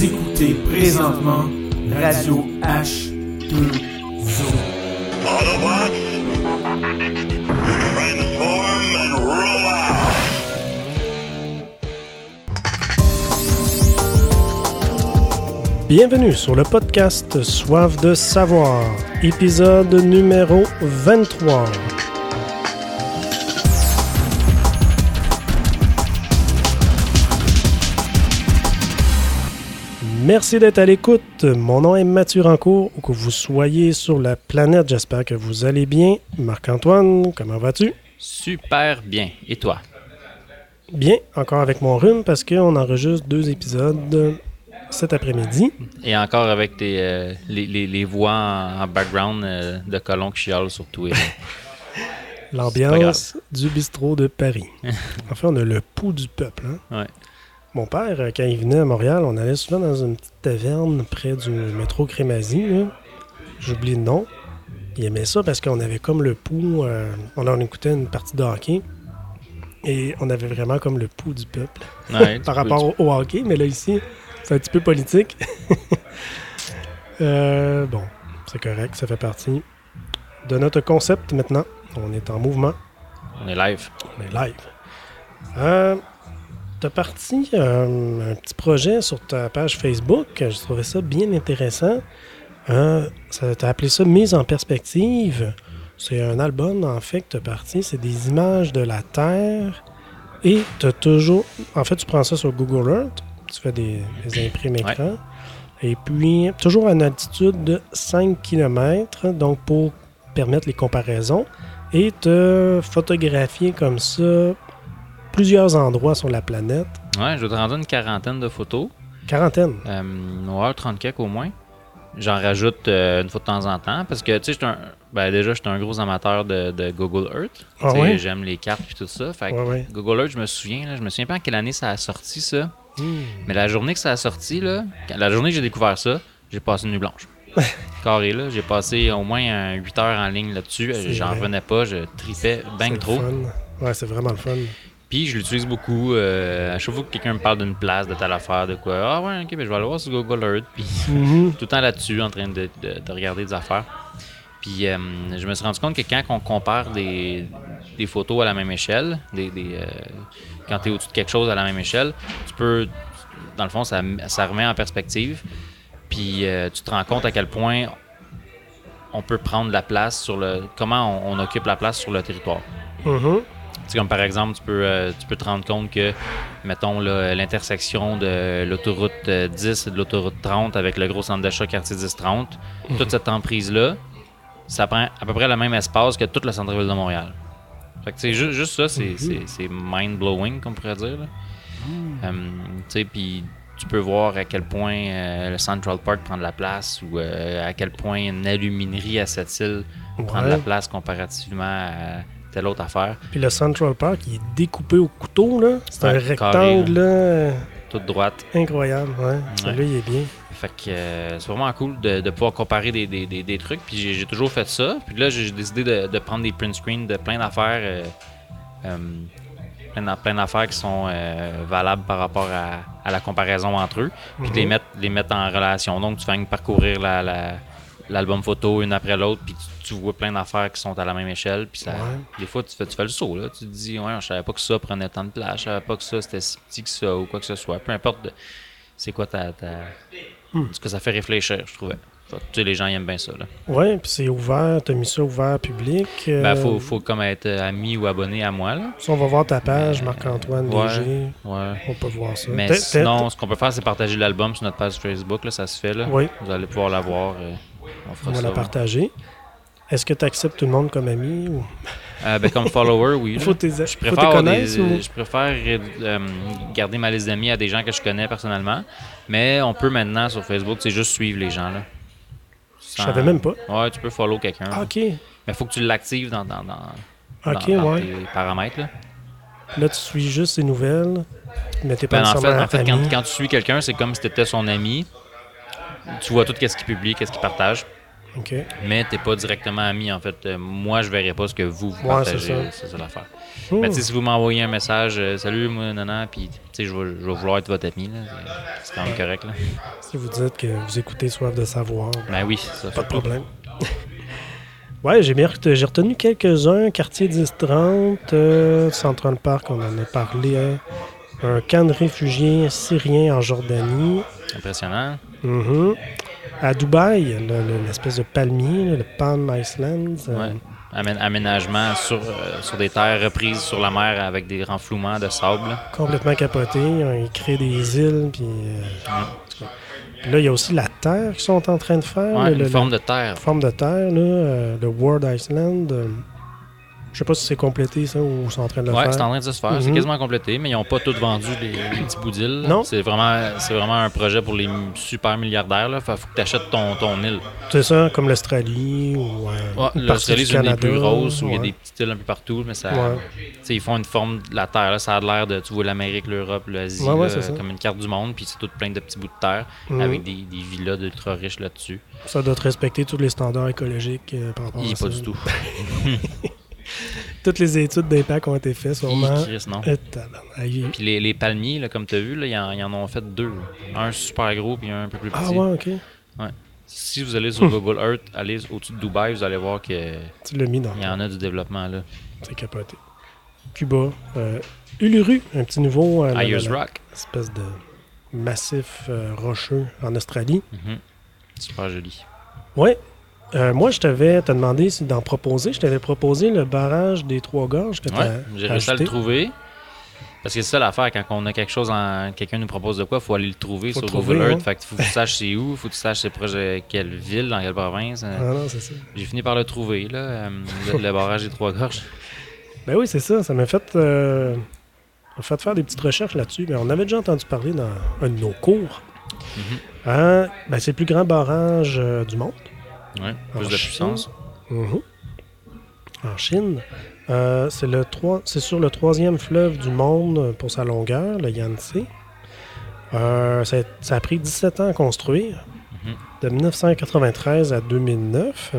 Écoutez présentement Radio H2O. Autobots, transform and roll out! Bienvenue sur le podcast Soif de savoir, épisode numéro 23. Merci d'être à l'écoute. Mon nom est Mathieu Rancourt. Où que vous soyez sur la planète, j'espère que vous allez bien. Marc-Antoine, comment vas-tu? Super bien. Et toi? Bien, encore avec mon rhume parce qu'on enregistre deux épisodes cet après-midi. Et encore avec tes, euh, les, les- les voix en, en background euh, de colons qui chialent sur Twitter. L'ambiance du bistrot de Paris. enfin, on a le pouls du peuple. hein. Ouais. Mon père, euh, quand il venait à Montréal, on allait souvent dans une petite taverne près du métro Crémazie. J'oublie le nom. Il aimait ça parce qu'on avait comme le pouls. euh, on en écoutait une partie de hockey. Et on avait vraiment comme le pouls du peuple Ouais, par rapport au, au hockey. Mais là, ici, c'est un petit peu politique. Euh, bon, c'est correct. Ça fait partie de notre concept maintenant. On est en mouvement. On est live. On est live. Euh, T'as parti euh, un petit projet sur ta page Facebook. J'ai trouvé ça bien intéressant. Euh, ça- T'as appelé ça Mise en perspective. C'est un album, en fait, que t'as parti. C'est des images de la Terre. Et t'as toujours... En fait, tu prends ça sur Google Earth. Tu fais des, des imprimes écran. Et puis, toujours à une altitude de 5 km. Donc, pour permettre les comparaisons et te photographier comme ça plusieurs endroits sur la planète. Ouais, je vais te rendre une quarantaine de photos. Quarantaine? Euh, ouais, 30 quelques au moins. J'en rajoute euh, une fois de temps en temps parce que, tu sais, un- ben, déjà, j'étais un gros amateur de, de Google Earth. Ah ouais? J'aime les cartes et tout ça. Fait que Ouais, ouais. Google Earth, je me souviens, là, je me souviens pas en quelle année ça a sorti ça. Hmm. Mais la journée que ça a sorti, là, la journée que j'ai découvert ça, j'ai passé une nuit blanche. Carré, là. J'ai passé au moins 8 heures en ligne là-dessus. J'en revenais pas, je tripais bang trop. fun. Ouais, c'est vraiment le fun. Puis je l'utilise beaucoup. euh, à chaque fois que quelqu'un me parle d'une place, de telle affaire, de quoi. Ah ouais, ok, ben, je vais aller voir sur Google Earth. Puis Mhm. tout le temps là-dessus, en train de, de- de regarder des affaires. Puis euh, je me suis rendu compte que quand on compare des, des photos à la même échelle, des, des, euh, quand tu es au-dessus de quelque chose à la même échelle, tu peux, dans le fond, ça, ça remet en perspective. Puis euh, tu te rends compte à quel point on peut prendre la place sur le. Comment on, on occupe la place sur le territoire. Mhm. Comme par exemple, tu peux, euh, tu peux te rendre compte que, mettons, l'intersection de l'autoroute euh, 10 et de l'autoroute 30 avec le gros centre d'achat quartier 10-30, toute cette emprise-là, ça prend à peu près le même espace que tout le centre-ville de Montréal. Fait que, tu sais, ju- juste ça, c'est c'est- mind-blowing, qu'on pourrait dire. là. Euh, tu sais, puis tu peux voir à quel point euh, le Central Park prend de la place ou euh, à quel point une aluminerie à cette île prend de la place comparativement à telle autre affaire. Puis le Central Park, il est découpé au couteau, là. C'est un carré, rectangle, là. toute droite. Incroyable, ouais. Celui-là, il est bien. Fait que euh, c'est vraiment cool de, de pouvoir comparer des, des- des- des trucs. Puis j'ai toujours fait ça. Puis là, j'ai décidé de, de prendre des print screens de plein d'affaires. euh, euh, plein d'a- plein d'affaires qui sont euh, valables par rapport à, à la comparaison entre eux. Puis de les, Mhm. mettre, les mettre en relation. Donc, tu fais parcourir la- la- l'album photo une après l'autre. Puis tu, tu vois plein d'affaires qui sont à la même échelle. Puis ça, Ouais. des fois, tu fais, tu fais le saut. Là. Tu te dis, ouais, je savais pas que ça prenait tant de place. Je savais pas que ça c'était si petit que ça ou quoi que ce soit. Peu importe. de- c'est quoi ta. ta... Ce que ça fait réfléchir, je trouvais. Fait tu sais, les gens ils aiment bien ça. Là. Ouais, puis c'est ouvert. T'as mis ça ouvert public. euh, Ben, faut, faut comme être ami ou abonné à moi. Là. Si on va voir ta page, Marc-Antoine Ouais. Léger, Ouais. on peut voir ça. Mais sinon, ce qu'on peut faire, c'est partager l'album sur notre page Facebook. Là, ça se fait. Là. Oui, Vous allez pouvoir la voir. euh, on va ça. la partager. Est-ce que tu acceptes tout le monde comme ami ou? Euh, ben, comme follower, oui. là. faut tes, Je préfère, des- ou- je préfère euh, garder ma liste d'amis à des gens que je connais personnellement. Mais on peut maintenant sur Facebook, c'est juste suivre les gens. Là. Je Sans- savais même pas. Ouais, tu peux follow quelqu'un. Ah, ok. Mais il faut que tu l'actives dans, dans, dans, dans- ouais. tes paramètres. Là. Là, tu suis juste ses nouvelles, mais t'es pas Ben, en fait, en fait quand, quand tu suis quelqu'un, c'est comme si tu étais son ami. Tu vois tout ce qu'il publie, qu'est-ce qu'il partage. OK. Mais t'es pas directement ami, en fait. Euh, moi, je verrai pas ce que vous, vous Ouais, c'est partagez. ça. C'est ça l'affaire. Mais si vous m'envoyez un message, euh, salut, moi, nana, puis tu sais, je vais vouloir être votre ami. C'est- quand même correct, là. Si vous dites que vous écoutez Soif de savoir, Ben oui, ça pas de problème. ouais, j'ai bien j'ai retenu quelques-uns. Quartier 10-30, euh, Central Park, on en a parlé. hein. Un camp de réfugiés syriens en Jordanie. Impressionnant. Mhm. À Dubaï, le- le- l'espèce de palmier, le Palm Island. euh, Ouais. Amén- aménagement sur, euh, sur des terres reprises sur la mer avec des renflouements de sable. complètement capoté. Ils créent des îles. Puis, euh. Puis là, il y a aussi la terre qu'ils sont en train de faire. Ouais, là, une le- forme de terre. forme de terre, là, euh, le World Island. Je sais pas si c'est complété, ça, ou sont en train de le Ouais, faire. c'est en train de se faire. C'est Mhm. quasiment complété, mais ils n'ont pas tous vendu les, les petits bouts d'île. Non. C'est vraiment, c'est vraiment un projet pour les super milliardaires. Il faut que tu achètes ton, ton île. C'est ça, comme l'Australie ou euh, Ouais, L'Australie, c'est une des plus grosses où il y a des petites îles un peu partout, mais ça, ils font une forme de la Terre. Là, ça a l'air de, tu vois, l'Amérique, l'Europe, l'Asie, là, c'est comme une carte du monde, puis c'est tout plein de petits bouts de terre Mhm. avec des, des villas d'ultra riches là-dessus. Ça doit te respecter tous les standards écologiques euh, par rapport Il à ça. pas du tout. Toutes les études d'impact ont été faites, sûrement. Chris, non. Euh. Puis les, les palmiers, là, comme tu as vu, là, ils, en, ils en ont fait deux. Un super gros, puis un un peu plus petit. Ah ouais, ok. Si vous allez sur Google Earth, allez au-dessus de Dubaï, vous allez voir qu'il Tu l'as mis dans y en a du développement là. C'est capoté. Cuba. Euh, Uluru, un petit nouveau. euh, Ayers Rock. espèce de massif euh, rocheux en Australie. Mhm. Super joli. Ouais. Euh, moi, je t'avais demandé d'en proposer. Je t'avais proposé le barrage des Trois Gorges que Ouais, j'ai réussi à le trouver. Parce que c'est ça l'affaire, quand on a quelque chose en. Quelqu'un nous propose de quoi, il faut aller le trouver Faut sur Google Earth. hein. Fait que faut que tu saches c'est où, faut que tu saches c'est proche de quelle ville, dans quelle province. Ah non, c'est ça. J'ai fini par le trouver, là, euh, le, le barrage des Trois Gorges. Ben oui, c'est ça. Ça m'a fait, euh, fait faire des petites recherches là-dessus. Mais on avait déjà entendu parler dans un de nos cours. Mhm. Hein, ben, c'est le plus grand barrage euh, du monde. Ouais, En plus de Chine. puissance. Mhm. En Chine. Euh, c'est le trois- c'est sur le troisième fleuve du monde pour sa longueur, le Yangtze. Euh, ça, a, ça a pris 17 ans à construire, Mhm. de 1993 à 2009.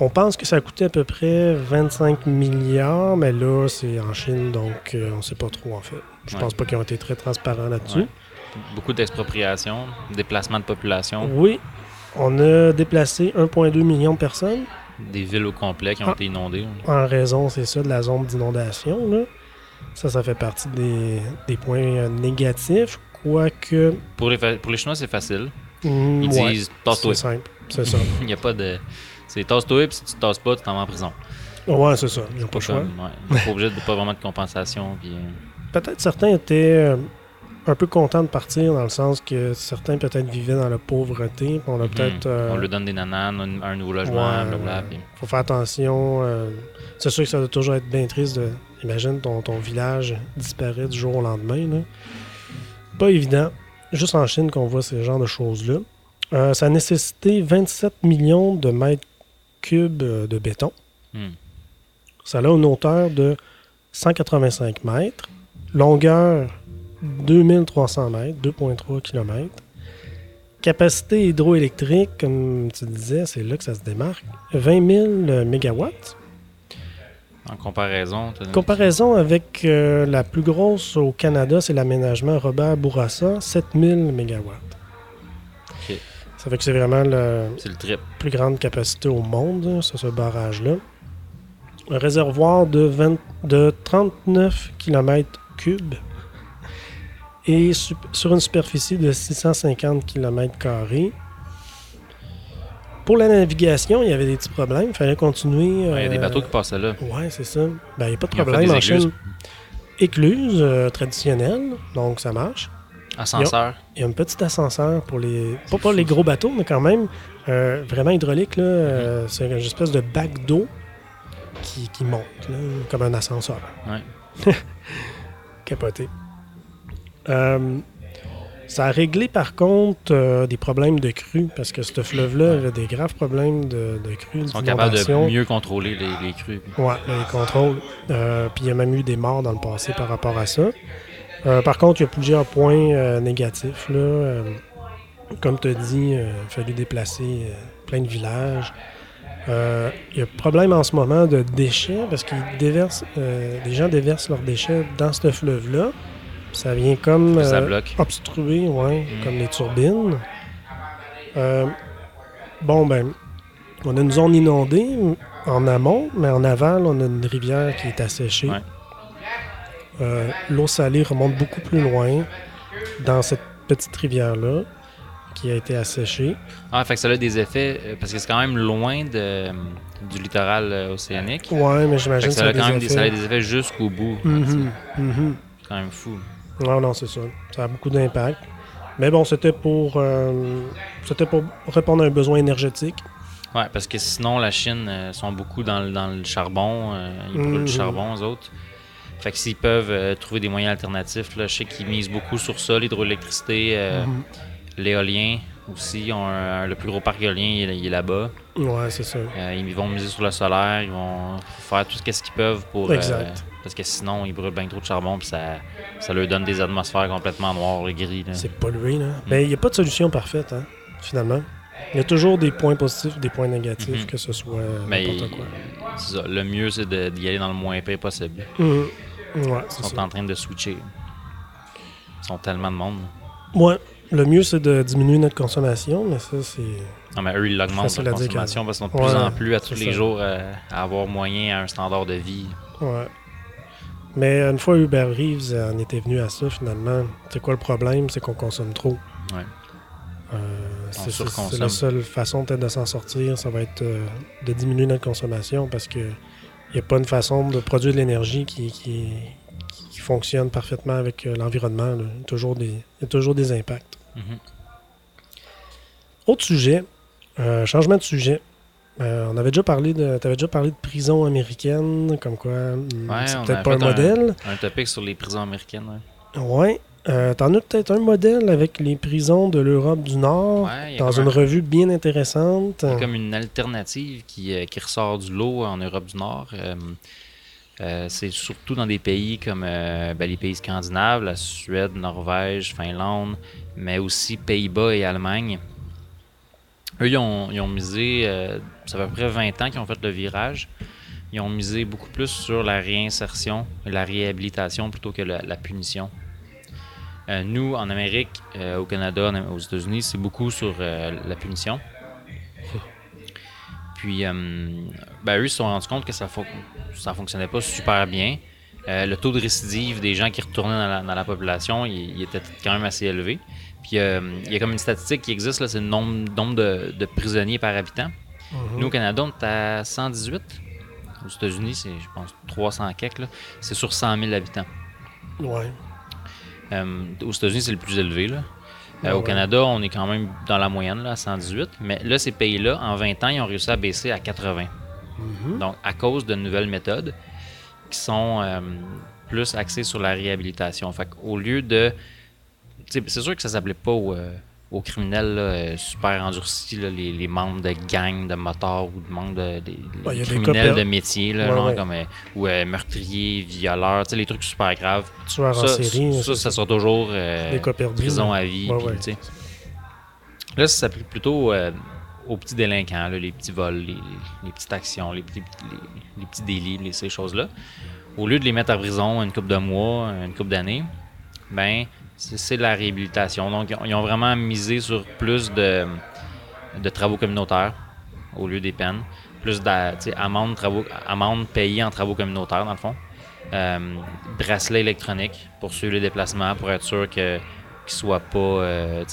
On pense que ça a coûté à peu près 25 milliards, mais là, c'est en Chine, donc euh, on ne sait pas trop en fait. Je Ouais. pense pas qu'ils ont été très transparents là-dessus. Ouais. Beaucoup d'expropriation, déplacement de population, Oui, on a déplacé 1,2 million de personnes. des villes au complet qui ont Ah. été inondées. en raison, c'est ça, de la zone d'inondation. Ça, ça fait partie des, des points euh, négatifs, quoique... Pour les, fa- pour les Chinois, c'est facile. mm, Ils ouais, disent tasse-toi. C'est simple, c'est ça. Il n'y a pas de. C'est tasse-toi, puis si tu te tasses pas, tu t'en vas en prison. Ouais, c'est ça, ils n'ont pas le choix. Comme, ouais, pas obligés de pas vraiment de compensation. Puis, euh, Peut-être certains étaient euh, un peu contents de partir, dans le sens que certains peut-être vivaient dans la pauvreté, on a mhm. euh, On lui donne des nananes, un, nouveau logement, ouais, blablabla. ouais. puis- faut faire attention. euh, c'est sûr que ça doit toujours être bien triste de. Imagine ton, ton village disparaît du jour au lendemain. là. Pas évident. Juste en Chine qu'on voit ce genre de choses-là. Euh, ça a nécessité 27 millions de mètres cubes de béton. Hmm. Ça a une hauteur de 185 mètres. Longueur 2300 mètres, 2,3 km. Capacité hydroélectrique, comme tu disais, c'est là que ça se démarque. 20 000 mégawatts. En comparaison, t'as- Comparaison avec euh, la plus grosse au Canada, c'est l'aménagement Robert Bourassa, 7 000 mégawatts. Ok. Ça fait que c'est vraiment la plus grande capacité au monde, hein, ça, ce barrage-là. Un réservoir de, 20 de 39 km cubes et sur une superficie de 650 km Pour la navigation, il y avait des petits problèmes. Il fallait continuer. Ouais, Il y a des euh, bateaux qui passaient là. Ouais, c'est ça. Ben, il n'y a pas de problème des en. Chine. Écluse euh, traditionnelle, donc ça marche. Ascenseur. Il y a un petit ascenseur pour les. Pas pour les gros bateaux, mais quand même euh, vraiment hydraulique. là. Euh, Mhm. C'est une espèce de bac d'eau qui, qui monte, là, comme un ascenseur. Ouais. Capoté. Euh, ça a réglé par contre euh, des problèmes de crue, parce que ce fleuve-là avait des graves problèmes de, de crue. Ils sont capables de mieux contrôler les, les crues. Ouais, les contrôles. Euh, puis il y a même eu des morts dans le passé par rapport à ça. Euh, par contre, il y a plusieurs points négatifs. Là. Comme tu as dit, il a fallu déplacer plein de villages. Il y a problème en ce moment de déchets parce euh, les gens déversent leurs déchets dans ce fleuve-là. Ça vient comme Ça euh, bloque. obstruer, ouais, Mm. comme les turbines. Euh, bon, ben, on a une zone inondée en amont, mais en aval, on a une rivière qui est asséchée. Ouais. Euh, L'eau salée remonte beaucoup plus loin dans cette petite rivière-là qui a été asséchée. Ah, fait que ça a des effets, parce que c'est quand même loin de, du littoral océanique. Ouais, mais j'imagine que ça ça a a quand même des des, ça a effets. des effets jusqu'au bout. Mhm, mhm. C'est quand même fou. Non, non, c'est ça. Ça a beaucoup d'impact. Mais bon, c'était pour, euh, c'était pour répondre à un besoin énergétique. Ouais, parce que sinon, la Chine euh, sont beaucoup dans, le- dans le charbon. euh, ils brûlent Mhm. du charbon, eux autres. Fait que s'ils peuvent trouver des moyens alternatifs, là, je sais qu'ils misent beaucoup sur ça, l'hydroélectricité, Mhm. L'éolien aussi. Ont un- le plus gros parc éolien, il est, il est là-bas. Ouais, c'est ça. Euh, ils vont miser sur le solaire, ils vont faire tout ce qu'ils peuvent pour. euh, Exact. parce que sinon, ils brûlent bien trop de charbon, puis ça, ça leur donne des atmosphères complètement noires et gris. C'est pollué, là. Mais il n'y a pas de solution parfaite, hein, finalement. Il y a toujours des points positifs, des points négatifs, Mhm. que ce soit Mais n'importe quoi. ça, le mieux, c'est d'y aller dans le moins pire possible. Mhm. Ouais, Ils sont ça. en train de switcher. Ils sont tellement de monde. Ouais, le mieux, c'est de diminuer notre consommation, mais ça, c'est... Non, mais eux, ils l'augmentent leur consommation parce qu'ils sont de Ouais, plus en plus à tous les ça. jours euh, à avoir moyen à un standard de vie. Ouais. Mais une fois Uber Reeves en était venu à ça, finalement, c'est quoi le problème? C'est qu'on consomme trop. Ouais. Euh, c'est- la seule façon peut-être de s'en sortir, ça va être euh, de diminuer notre consommation parce que il n'y a pas une façon de produire de l'énergie qui, qui, qui fonctionne parfaitement avec euh, l'environnement. là. Il y a toujours des- il y a toujours des impacts. Mhm. Autre sujet, euh, changement de sujet. Euh, on avait déjà parlé de, t'avais déjà parlé de prison américaine, comme quoi Ouais, c'est peut-être pas un modèle. Un topic sur les prisons américaines. ouais. Ouais. Euh, T'en as peut-être un modèle avec les prisons de l'Europe du Nord, Ouais, dans une un- revue bien intéressante. Comme une alternative qui, qui ressort du lot en Europe du Nord. Euh, c'est surtout dans des pays comme euh, ben, les pays scandinaves, la Suède, Norvège, Finlande, mais aussi Pays-Bas et Allemagne. Eux, ils ont, misé, euh, ça fait à peu près 20 ans qu'ils ont fait le virage. Ils ont misé beaucoup plus sur la réinsertion la réhabilitation plutôt que la, la punition. Nous, en Amérique, au Canada, aux États-Unis, c'est beaucoup sur la punition. Puis, euh, ben, eux, se sont rendus compte que ça ne fonctionnait pas super bien. Euh, le taux de récidive des gens qui retournaient dans la, dans la population, il, il était quand même assez élevé. Puis, euh, il y a comme une statistique qui existe, c'est le nombre, nombre de, de prisonniers par habitant. Mhm. Nous, au Canada, on est à 118. Aux États-Unis, c'est, je pense, 300 quelques. C'est sur 100 000 habitants. Ouais. Euh, aux États-Unis, c'est le plus élevé. Là. Euh, Ah Au. Canada, on est quand même dans la moyenne, là, à 118. Mais là, ces pays-là, en 20 ans, ils ont réussi à baisser à 80. Mhm. Donc, à cause de nouvelles méthodes qui sont euh, plus axées sur la réhabilitation. Fait qu'au lieu de. C'est sûr que ça s'appelait pas aux, euh, aux criminels là, euh, super endurcis, là, les, les membres de gangs de motards ou de membres de, Ouais, les criminels de métier, là, Ouais, genre ouais. comme, euh, ou euh, meurtriers, violeurs, les trucs super graves. Tueurs en Ça, série, ça, sera toujours euh, perdus, prison là. à vie. Là, ça s'applique plutôt aux petits délinquants, les petits vols, les, les petites actions, les petits, les, petits délits, ces choses-là. Au lieu de les mettre à prison une couple de mois, une couple d'années, ben c'est la réhabilitation. Donc, ils ont, vraiment misé sur plus de, de travaux communautaires au lieu des peines. Plus d'amendes travaux, amendes payées en travaux communautaires, dans le fond. Euh, bracelet électronique pour suivre les déplacements, pour être sûr que qu'ils soient pas euh,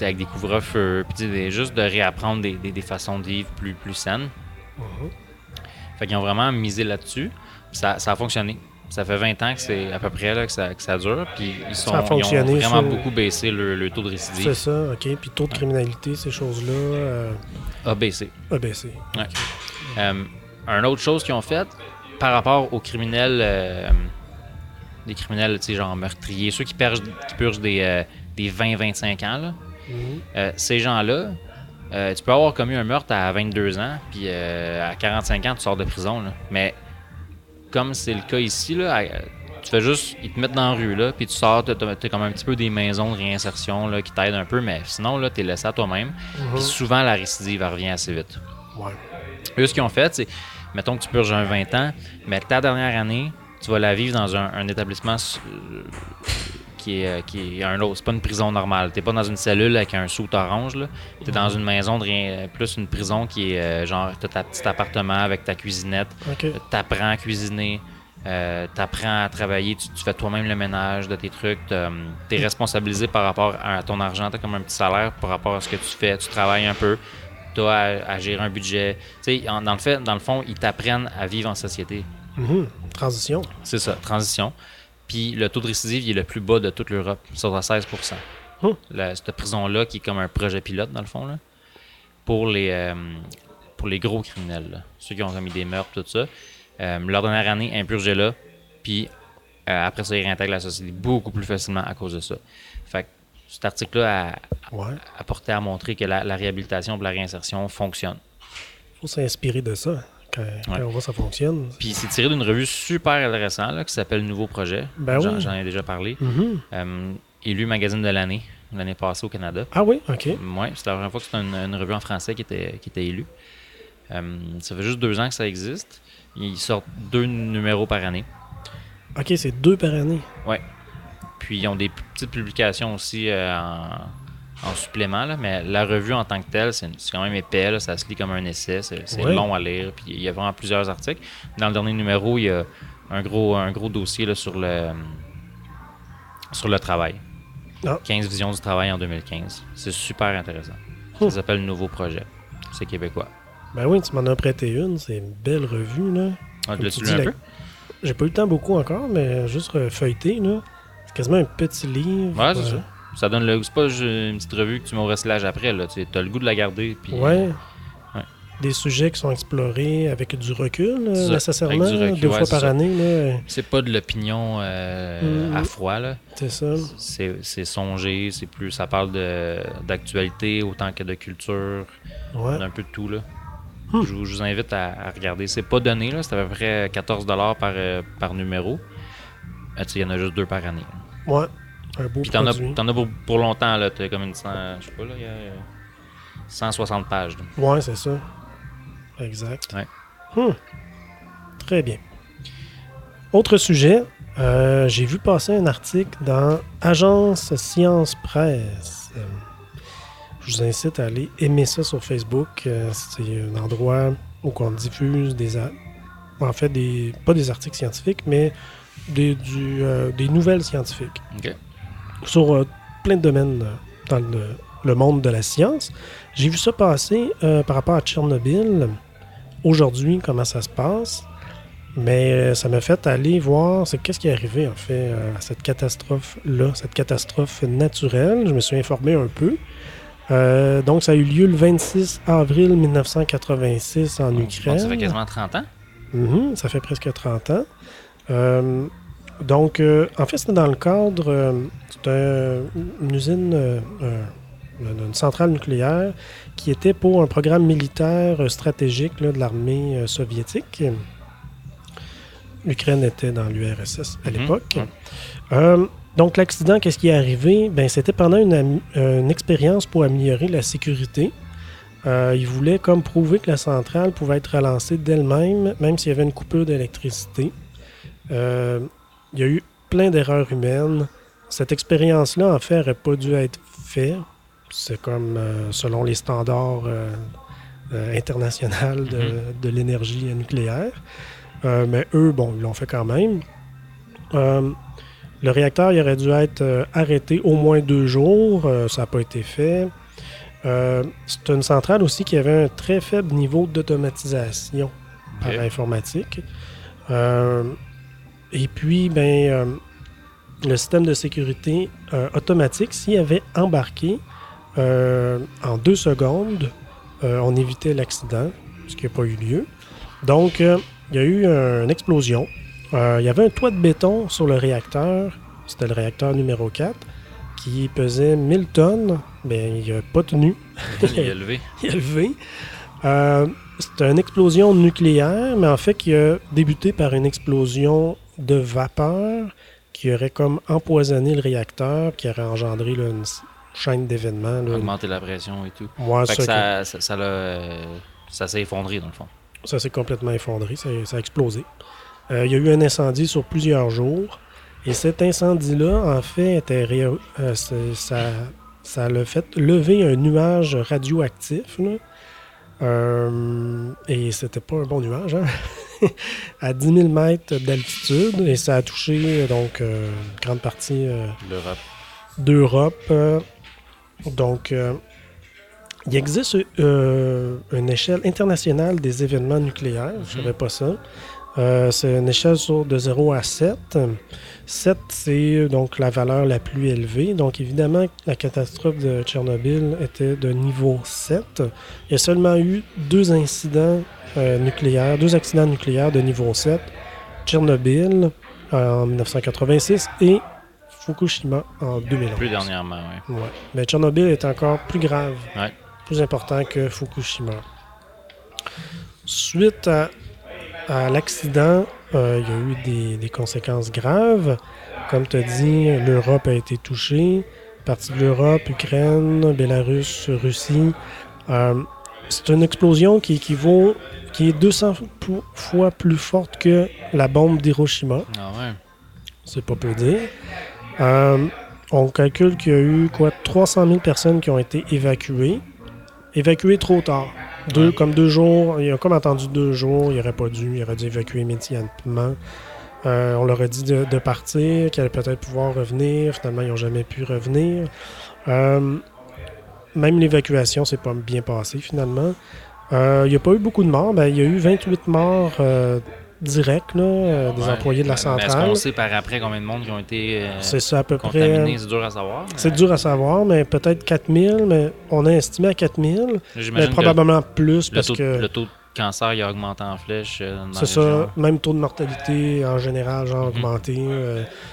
avec des couvre-feux, puis juste de réapprendre des, des- des façons de vivre plus, plus saines. Mhm. Fait qu'ils ont vraiment misé là-dessus. Ça a fonctionné. Ça fait 20 ans que c'est à peu près là, que, ça, que ça dure. Puis ils, sont, Ça a ils ont vraiment ça. beaucoup baissé le, le taux de C'est récidive. ça, OK. Puis taux de criminalité, ces choses-là, euh, A baissé. a baissé. Ouais. Euh, une autre chose qu'ils ont fait par rapport aux criminels, euh, des criminels, tu sais, genre meurtriers, ceux qui purgent, qui purgent des, des 20-25 ans, là, Mhm. ces gens-là, euh, tu peux avoir commis un meurtre à 22 ans, puis à 45 ans, tu sors de prison. là. Mais comme c'est le cas ici, là, tu fais juste, ils te mettent dans la rue, là, puis tu sors, t'as as comme un petit peu des maisons de réinsertion là, qui t'aident un peu, mais sinon, là, t'es laissé à toi-même. Puis souvent, la récidive, elle revient assez vite. Ouais. Eux, ce qu'ils ont fait, c'est, mettons que tu purges un 20 ans, mais ta dernière année, tu vas la vivre dans un, un établissement euh, qui est, euh, qui est un autre. C'est pas une prison normale. T'es pas dans une cellule avec un soute orange, là. T'es dans une maison de rien, plus une prison qui est euh, genre, t'as ta petit appartement avec ta cuisinette, OK. t'apprends à cuisiner, euh, t'apprends à travailler, tu, tu fais toi-même le ménage de tes trucs, hum, t'es responsabilisé par rapport à ton argent, t'as comme un petit salaire par rapport à ce que tu fais, tu travailles un peu, t'as à, à gérer un budget. Tu sais, dans le fait, dans le fond, ils t'apprennent à vivre en société. Mhm. Transition. C'est ça, transition. Puis le taux de récidive, il est le plus bas de toute l'Europe, sur à 16 Hum. La- Cette prison-là, qui est comme un projet pilote, dans le fond, là, pour, les, euh, pour les gros criminels, là. ceux qui ont commis des meurtres, tout ça. Euh, leur dernière année, impurgés là, puis euh, après ça, ils réintègrent la société beaucoup plus facilement à cause de ça. Fait que cet article-là a, Ouais. a porté à montrer que la, la réhabilitation et la réinsertion fonctionne. faut s'inspirer de ça Ouais. on voit que ça fonctionne. Puis c'est tiré d'une revue super intéressante là, qui s'appelle Nouveau Projet. Ben J'en oui. j'en ai déjà parlé. Mhm. Euh, élu magazine de l'année, l'année passée au Canada. Ah oui, OK. Ouais, c'est la première fois que c'est une, une revue en français qui était, qui était élue. Euh, ça fait juste deux ans que ça existe. Ils sortent deux numéros par année. OK, c'est deux par année. Ouais. Puis ils ont des petites publications aussi euh, en, en supplément, là, mais la revue en tant que telle, c'est quand même épais, là, ça se lit comme un essai, c'est long à lire, puis il y a vraiment plusieurs articles. Dans le dernier numéro, il y a un gros, un gros dossier là, sur, le, sur le travail. Ah. 15 visions du travail en 2015. C'est super intéressant. Ça s'appelle Nouveau Projet. C'est québécois. Ben oui, tu m'en as prêté une. C'est une belle revue, là. Ah, tu lu un la- peu? J'ai pas eu le temps beaucoup encore, mais juste feuilleter, là. C'est quasiment un petit livre. Ouais, c'est euh, ça. Ça donne le. C'est pas une petite revue que tu mets au recyclage après. Tu as le goût de la garder. Puis, Ouais. Ouais. Des sujets qui sont explorés avec du recul, euh, ça, nécessairement. avec du recul, deux ouais, fois par ça. année, là. C'est pas de l'opinion euh, Mhm. à froid, là. C'est ça. C'est c'est songé, c'est plus. Ça parle de- d'actualité autant que de culture, Ouais. d'un peu de tout, là. Hmm. Je, vous, je vous invite à, à regarder. C'est pas donné, là. C'est à peu près 14 par, euh, par numéro. Euh, Il y en a juste deux par année. Ouais. Un beau Puis t'en as, as pour, pour longtemps, là. T'as comme une. cent- Je sais pas, là. Il y a euh, 160 pages. là. Ouais, c'est ça. Exact. Ouais. Hmm. Très bien. Autre sujet, euh, j'ai vu passer un article dans Agence Science Presse. Euh, je vous incite à aller aimer ça sur Facebook. Euh, c'est un endroit où on diffuse des, en fait des pas des articles scientifiques, mais des, du, euh, des nouvelles scientifiques. Sur euh, plein de domaines euh, dans le, le monde de la science. J'ai vu ça passer euh, par rapport à Tchernobyl. Aujourd'hui, comment ça se passe? Mais ça m'a fait aller voir c'est qu'est-ce qui est arrivé en fait à cette catastrophe-là, cette catastrophe naturelle. Je me suis informé un peu. Euh, donc, ça a eu lieu le 26 avril 1986 en Ukraine. ça fait quasiment 30 ans. Mhm, ça fait presque 30 ans. Euh, donc, euh, en fait, c'était dans le cadre euh, d'une usine, euh, euh, d'une centrale nucléaire qui était pour un programme militaire euh, stratégique là, de l'armée euh, soviétique. L'Ukraine était dans l'URSS à Mhm, l'époque. Euh, donc, l'accident, qu'est-ce qui est arrivé? Ben, c'était pendant une, euh, une expérience pour améliorer la sécurité. Euh, ils voulaient comme prouver que la centrale pouvait être relancée d'elle-même, même s'il y avait une coupure d'électricité. Euh, il y a eu plein d'erreurs humaines. Cette expérience-là, en fait, n'aurait pas dû être faite. C'est comme euh, selon les standards euh, euh, internationaux de, de l'énergie nucléaire. Mais eux, bon, ils l'ont fait quand même. Le réacteur il aurait dû être arrêté au moins deux jours. Ça n'a pas été fait. C'est une centrale aussi qui avait un très faible niveau d'automatisation par informatique. Et puis, ben, euh, le système de sécurité euh, automatique, s'il avait embarqué euh, en deux secondes, on évitait l'accident, ce qui n'a pas eu lieu. Donc, il y a eu une explosion. Il y avait un toit de béton sur le réacteur. C'était le réacteur numéro 4 qui pesait 1000 tonnes. mais il n'a pas tenu. Il est élevé. Il levé. Euh, C'était une explosion nucléaire, mais en fait qui a débuté par une explosion de vapeur qui aurait comme empoisonné le réacteur, qui aurait engendré là, une chaîne d'événements. Augmenter la pression et tout. Ouais, Fait que ça, ça, ça, ça, l'a, euh, ça s'est effondré dans le fond. ça s'est complètement effondré, ça, ça a explosé. Euh, il y a eu un incendie sur plusieurs jours. Et cet incendie-là, en fait, était euh, ça, ça l'a fait lever un nuage radioactif. là. Euh, et c'était pas un bon nuage, hein? à 10 000 mètres d'altitude. Et ça a touché donc euh, une grande partie euh, d'Europe. donc, euh, il existe une échelle internationale des événements nucléaires. Je ne savais pas ça. C'est une échelle sur de 0 à 7. 7, c'est donc la valeur la plus élevée. Donc, évidemment, la catastrophe de Tchernobyl était de niveau 7. Il y a seulement eu deux incidents euh, nucléaires, deux accidents nucléaires de niveau 7. Tchernobyl euh, en 1986 et Fukushima en 2011. Plus dernièrement, oui. Ouais. Mais Tchernobyl est encore plus grave, Ouais. plus important que Fukushima. Suite à, à l'accident, euh, il y a eu des, des conséquences graves. Comme tu as dit, l'Europe a été touchée. Partie de l'Europe, Ukraine, Bélarus, Russie. Euh, c'est une explosion qui équivaut, qui est 200 pou- fois plus forte que la bombe d'Hiroshima. Ah ouais. C'est pas peu dire. Euh, on calcule qu'il y a eu quoi 300 000 personnes qui ont été évacuées. Évacuées trop tard. Deux, Ouais. Comme deux jours. Il a comme attendu deux jours. Il aurait pas dû. Il aurait dû évacuer immédiatement. Euh, on leur a dit de, de partir, qu'ils allaient peut-être pouvoir revenir. Finalement, ils n'ont jamais pu revenir. Euh, même l'évacuation s'est pas bien passée finalement. Euh, il n'y a pas eu beaucoup de morts. Ben, il y a eu 28 morts euh, directs, là, euh, des Ouais. employés de la mais Est-ce centrale. qu'on sait par après combien de monde qui ont été C'est ça à peu près. contaminés? C'est dur à savoir. C'est dur à savoir, mais peut-être 4000, mais on a estimé à 4000, mais J'imagine que probablement plus parce taux, que le taux de cancer il a augmenté en flèche. c'est ça, même taux de mortalité en général, genre Mhm. augmenté.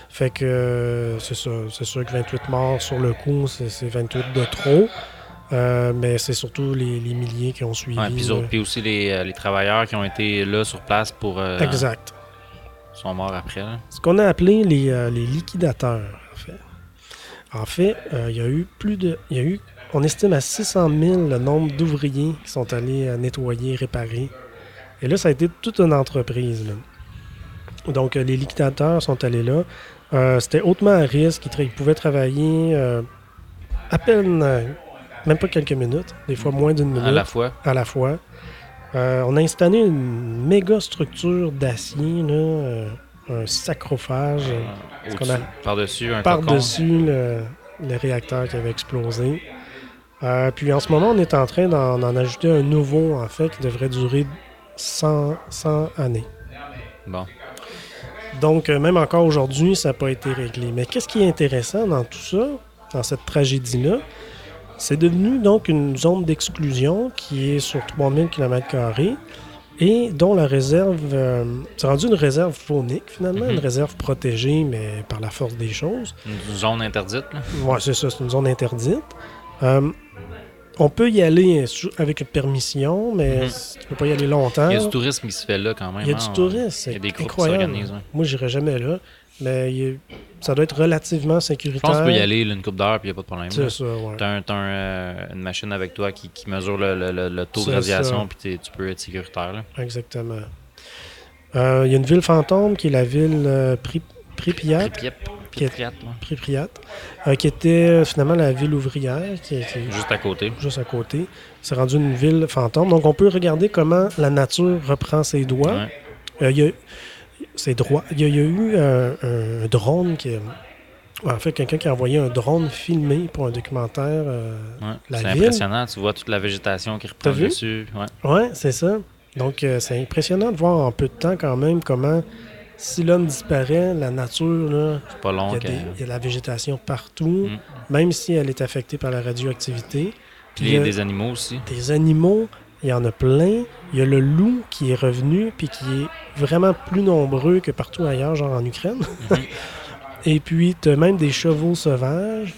fait que c'est ça, c'est sûr que 28 morts sur le coup, c'est 28 de trop. Euh, mais c'est surtout les, les milliers qui ont suivi. Ouais, puis, aussi les, euh, les travailleurs qui ont été là sur place pour. euh, Exact. sont morts après. là. Ce qu'on a appelé les, euh, les liquidateurs, en fait. En fait, euh, il y a eu plus de. Il y a eu, on estime à 600 000 le nombre d'ouvriers qui sont allés euh, nettoyer, réparer. Et là, ça a été toute une entreprise. là. Donc, euh, les liquidateurs sont allés là. Euh, C'était hautement à risque. Ils, tra- ils pouvaient travailler euh, à peine, euh, même pas quelques minutes, des fois moins d'une minute À la fois. à la fois. Euh, on a installé une méga structure d'acier, euh, un sacrophage euh, Par-dessus un par-dessus le, le réacteur qui avait explosé. Puis en ce moment, on est en train d'en ajouter un nouveau, en fait, qui devrait durer 100, 100 années. Bon. Donc, même encore aujourd'hui, ça n'a pas été réglé. Mais qu'est-ce qui est intéressant dans tout ça, dans cette tragédie-là? C'est devenu donc une zone d'exclusion qui est sur 3000 km et dont la réserve. euh, c'est rendu une réserve faunique, finalement, Mhm. une réserve protégée, mais par la force des choses. Une zone interdite. Là. Ouais, c'est ça, c'est une zone interdite. Euh, on peut y aller avec une permission, mais Mhm. tu peux pas y aller longtemps. Il y a du tourisme qui se fait là quand même. Il y a hein. du tourisme, Il y a des groupes incroyable. qui s'organisent. ouais. Moi, j'irai jamais là, mais il y a- ça doit être relativement Je sécuritaire. pense que tu peux y aller là, une coupe d'heure puis il n'y a pas de problème. là. C'est ça, ouais. T'as un- t'as un, euh, une machine avec toi qui, qui mesure le, le- le- le taux de radiation puis tu peux être sécuritaire. Là. Exactement. Euh, il y a une ville fantôme qui est la ville euh, Pri- Pripyat, Pripyat, Qui était finalement la ville ouvrière, qui juste à côté. juste à côté. C'est rendu une ville fantôme. Donc, on peut regarder comment la nature reprend ses a, ses droits. Il y a, eu un drone qui. En fait, quelqu'un qui a envoyé un drone filmé pour un documentaire. C'est impressionnant. Tu vois toute la végétation qui reprend dessus. Ouais, c'est ça. Donc, c'est impressionnant de voir en peu de temps quand même comment, si l'homme disparaît, la nature, là, il y, a que- des- il y a de la végétation partout, Mm. même si elle est affectée par la radioactivité. Puis il y a des animaux aussi. des animaux, il y en a plein. Il y a le loup qui est revenu, puis qui est vraiment plus nombreux que partout ailleurs, genre en Ukraine. Mhm. Et puis, tu as même des chevaux sauvages.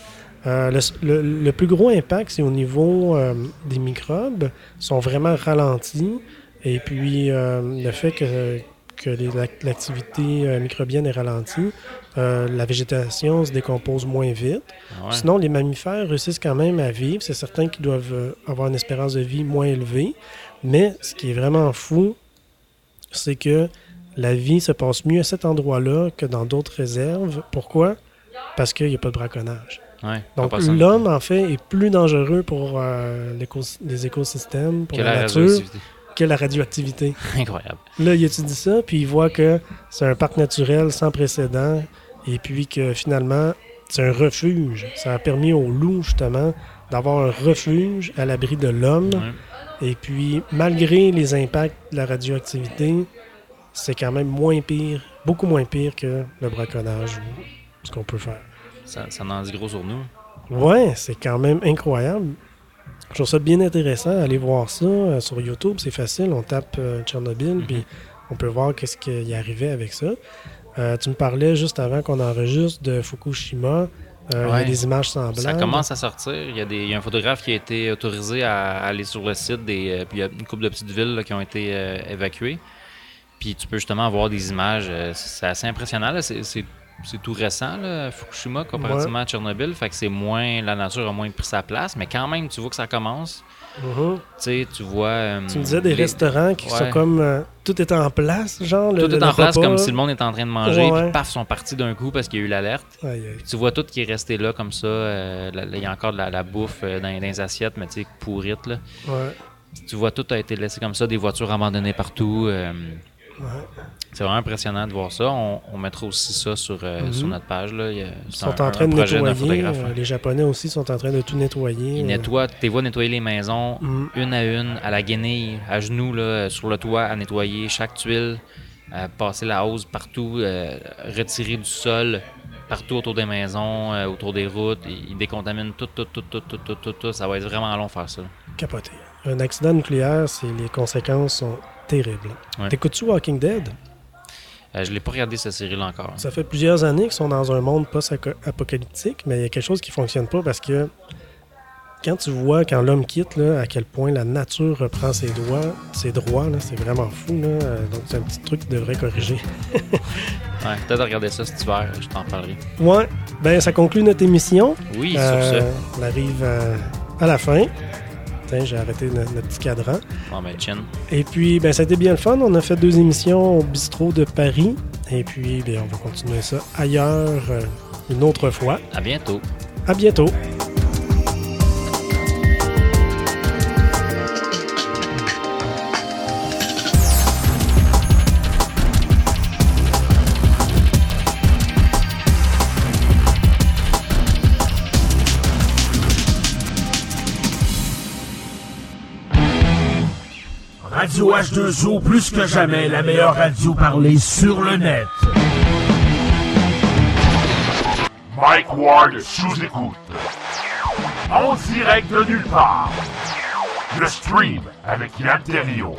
Euh, le, le- le plus gros impact, c'est au niveau euh, des microbes. Ils sont vraiment ralentis. Et puis, euh, le fait que que l'activité euh, microbienne est ralentie, euh, la végétation se décompose moins vite. Ouais. Sinon, les mammifères réussissent quand même à vivre. C'est certain qu'ils doivent euh, avoir une espérance de vie moins élevée. Mais ce qui est vraiment fou, c'est que la vie se passe mieux à cet endroit-là que dans d'autres réserves. Pourquoi? Parce qu'il n'y a pas de braconnage. Ouais, Donc, l'homme, en fait, est plus dangereux pour euh, les écosystèmes, pour la, la nature. Que la radioactivité. Incroyable. Là, il étudie ça, puis il voit que c'est un parc naturel sans précédent, et puis que finalement, c'est un refuge. Ça a permis aux loups, justement, d'avoir un refuge à l'abri de l'homme. Ouais. Et puis, malgré les impacts de la radioactivité, c'est quand même moins pire, beaucoup moins pire que le braconnage ou ce qu'on peut faire. Ça, ça en dit gros sur nous. Ouais, c'est quand même incroyable. Je trouve ça bien intéressant. Allez voir ça euh, sur YouTube, c'est facile. On tape euh, Tchernobyl, Mhm. puis on peut voir qu'est-ce qui arrivait avec ça. Euh, tu me parlais juste avant qu'on enregistre de Fukushima. Euh, Il y a des images semblables. Ça commence à sortir. Il y, a des, il y a un photographe qui a été autorisé à aller sur le site. Des, puis il y a une couple de petites villes là, qui ont été euh, évacuées. Puis tu peux justement voir des images. c'est assez impressionnant. C'est, c'est- tout récent, là, Fukushima, comparativement à Tchernobyl. Fait que c'est moins. La nature a moins pris sa place. Mais quand même, tu vois que ça commence. Mhm. Tu vois. euh, Tu me disais des les- restaurants qui sont comme. euh, tout est en place, genre. le- Tout est le en place comme si le monde était en train de manger. Puis paf, ils sont partis d'un coup parce qu'il y a eu l'alerte. Tu vois tout qui est resté là comme ça. euh, il y a encore de la, la bouffe dans, dans les assiettes, mais tu sais, pourrite. Là. Ouais. Tu vois, tout a été laissé comme ça, des voitures abandonnées partout. C'est vraiment impressionnant de voir ça. On, on mettra aussi ça sur, euh, Mhm. sur notre page. Là. Ils sont un- en train de nettoyer. euh, les Japonais aussi sont en train de tout nettoyer. Ils euh. nettoient, tu les vois nettoyer les maisons Mhm. une à une, à la guenille, à genoux, là, sur le toit, à nettoyer chaque tuile, à passer la hausse partout, euh, retirer du sol partout autour des maisons, autour des routes. Ils décontaminent tout, tout, tout, tout, tout, tout, tout, tout. Ça va être vraiment long faire ça. Capoté. Un accident nucléaire, c'est les conséquences sont terribles. Ouais. T'écoutes-tu Walking Dead? Euh, je l'ai pas regardé cette série-là encore. Ça fait plusieurs années qu'ils sont dans un monde post-apocalyptique, mais il y a quelque chose qui fonctionne pas parce que quand tu vois, quand l'homme quitte, là, à quel point la nature reprend ses droits, ses droits c'est vraiment fou. Là. Euh, Donc, c'est un petit truc qui devrait corriger. Ouais, peut-être regarder ça cet hiver, je t'en parlerai. Ouais, ben ça conclut notre émission. Oui, Euh, sur ça. On arrive euh, à la fin. J'ai arrêté no- notre petit cadran. Bon, ben, chin. Et puis, ben, ça a été bien le fun. On a fait deux émissions au bistrot de Paris. Et puis, ben, on va continuer ça ailleurs euh, une autre fois. À bientôt. À bientôt. Radio H2O, plus que jamais, la meilleure radio parlée sur le net. Mike Ward sous écoute. En direct de nulle part. Le stream avec Yann Terriot.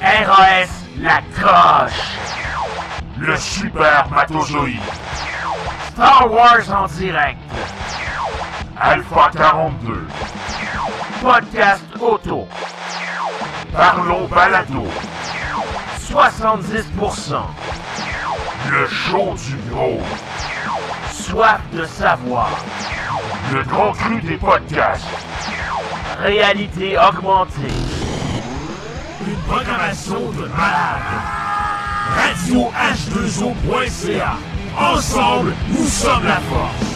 RAS, la coche. Le super matozoïde. Star Wars en direct. Alpha 42. Podcast auto. Parlons balado. 70%. Le show du gros. Soif de savoir. Le grand cru des podcasts. Réalité augmentée. Une programmation de malade. Radio H2O.ca. Ensemble, nous sommes la force.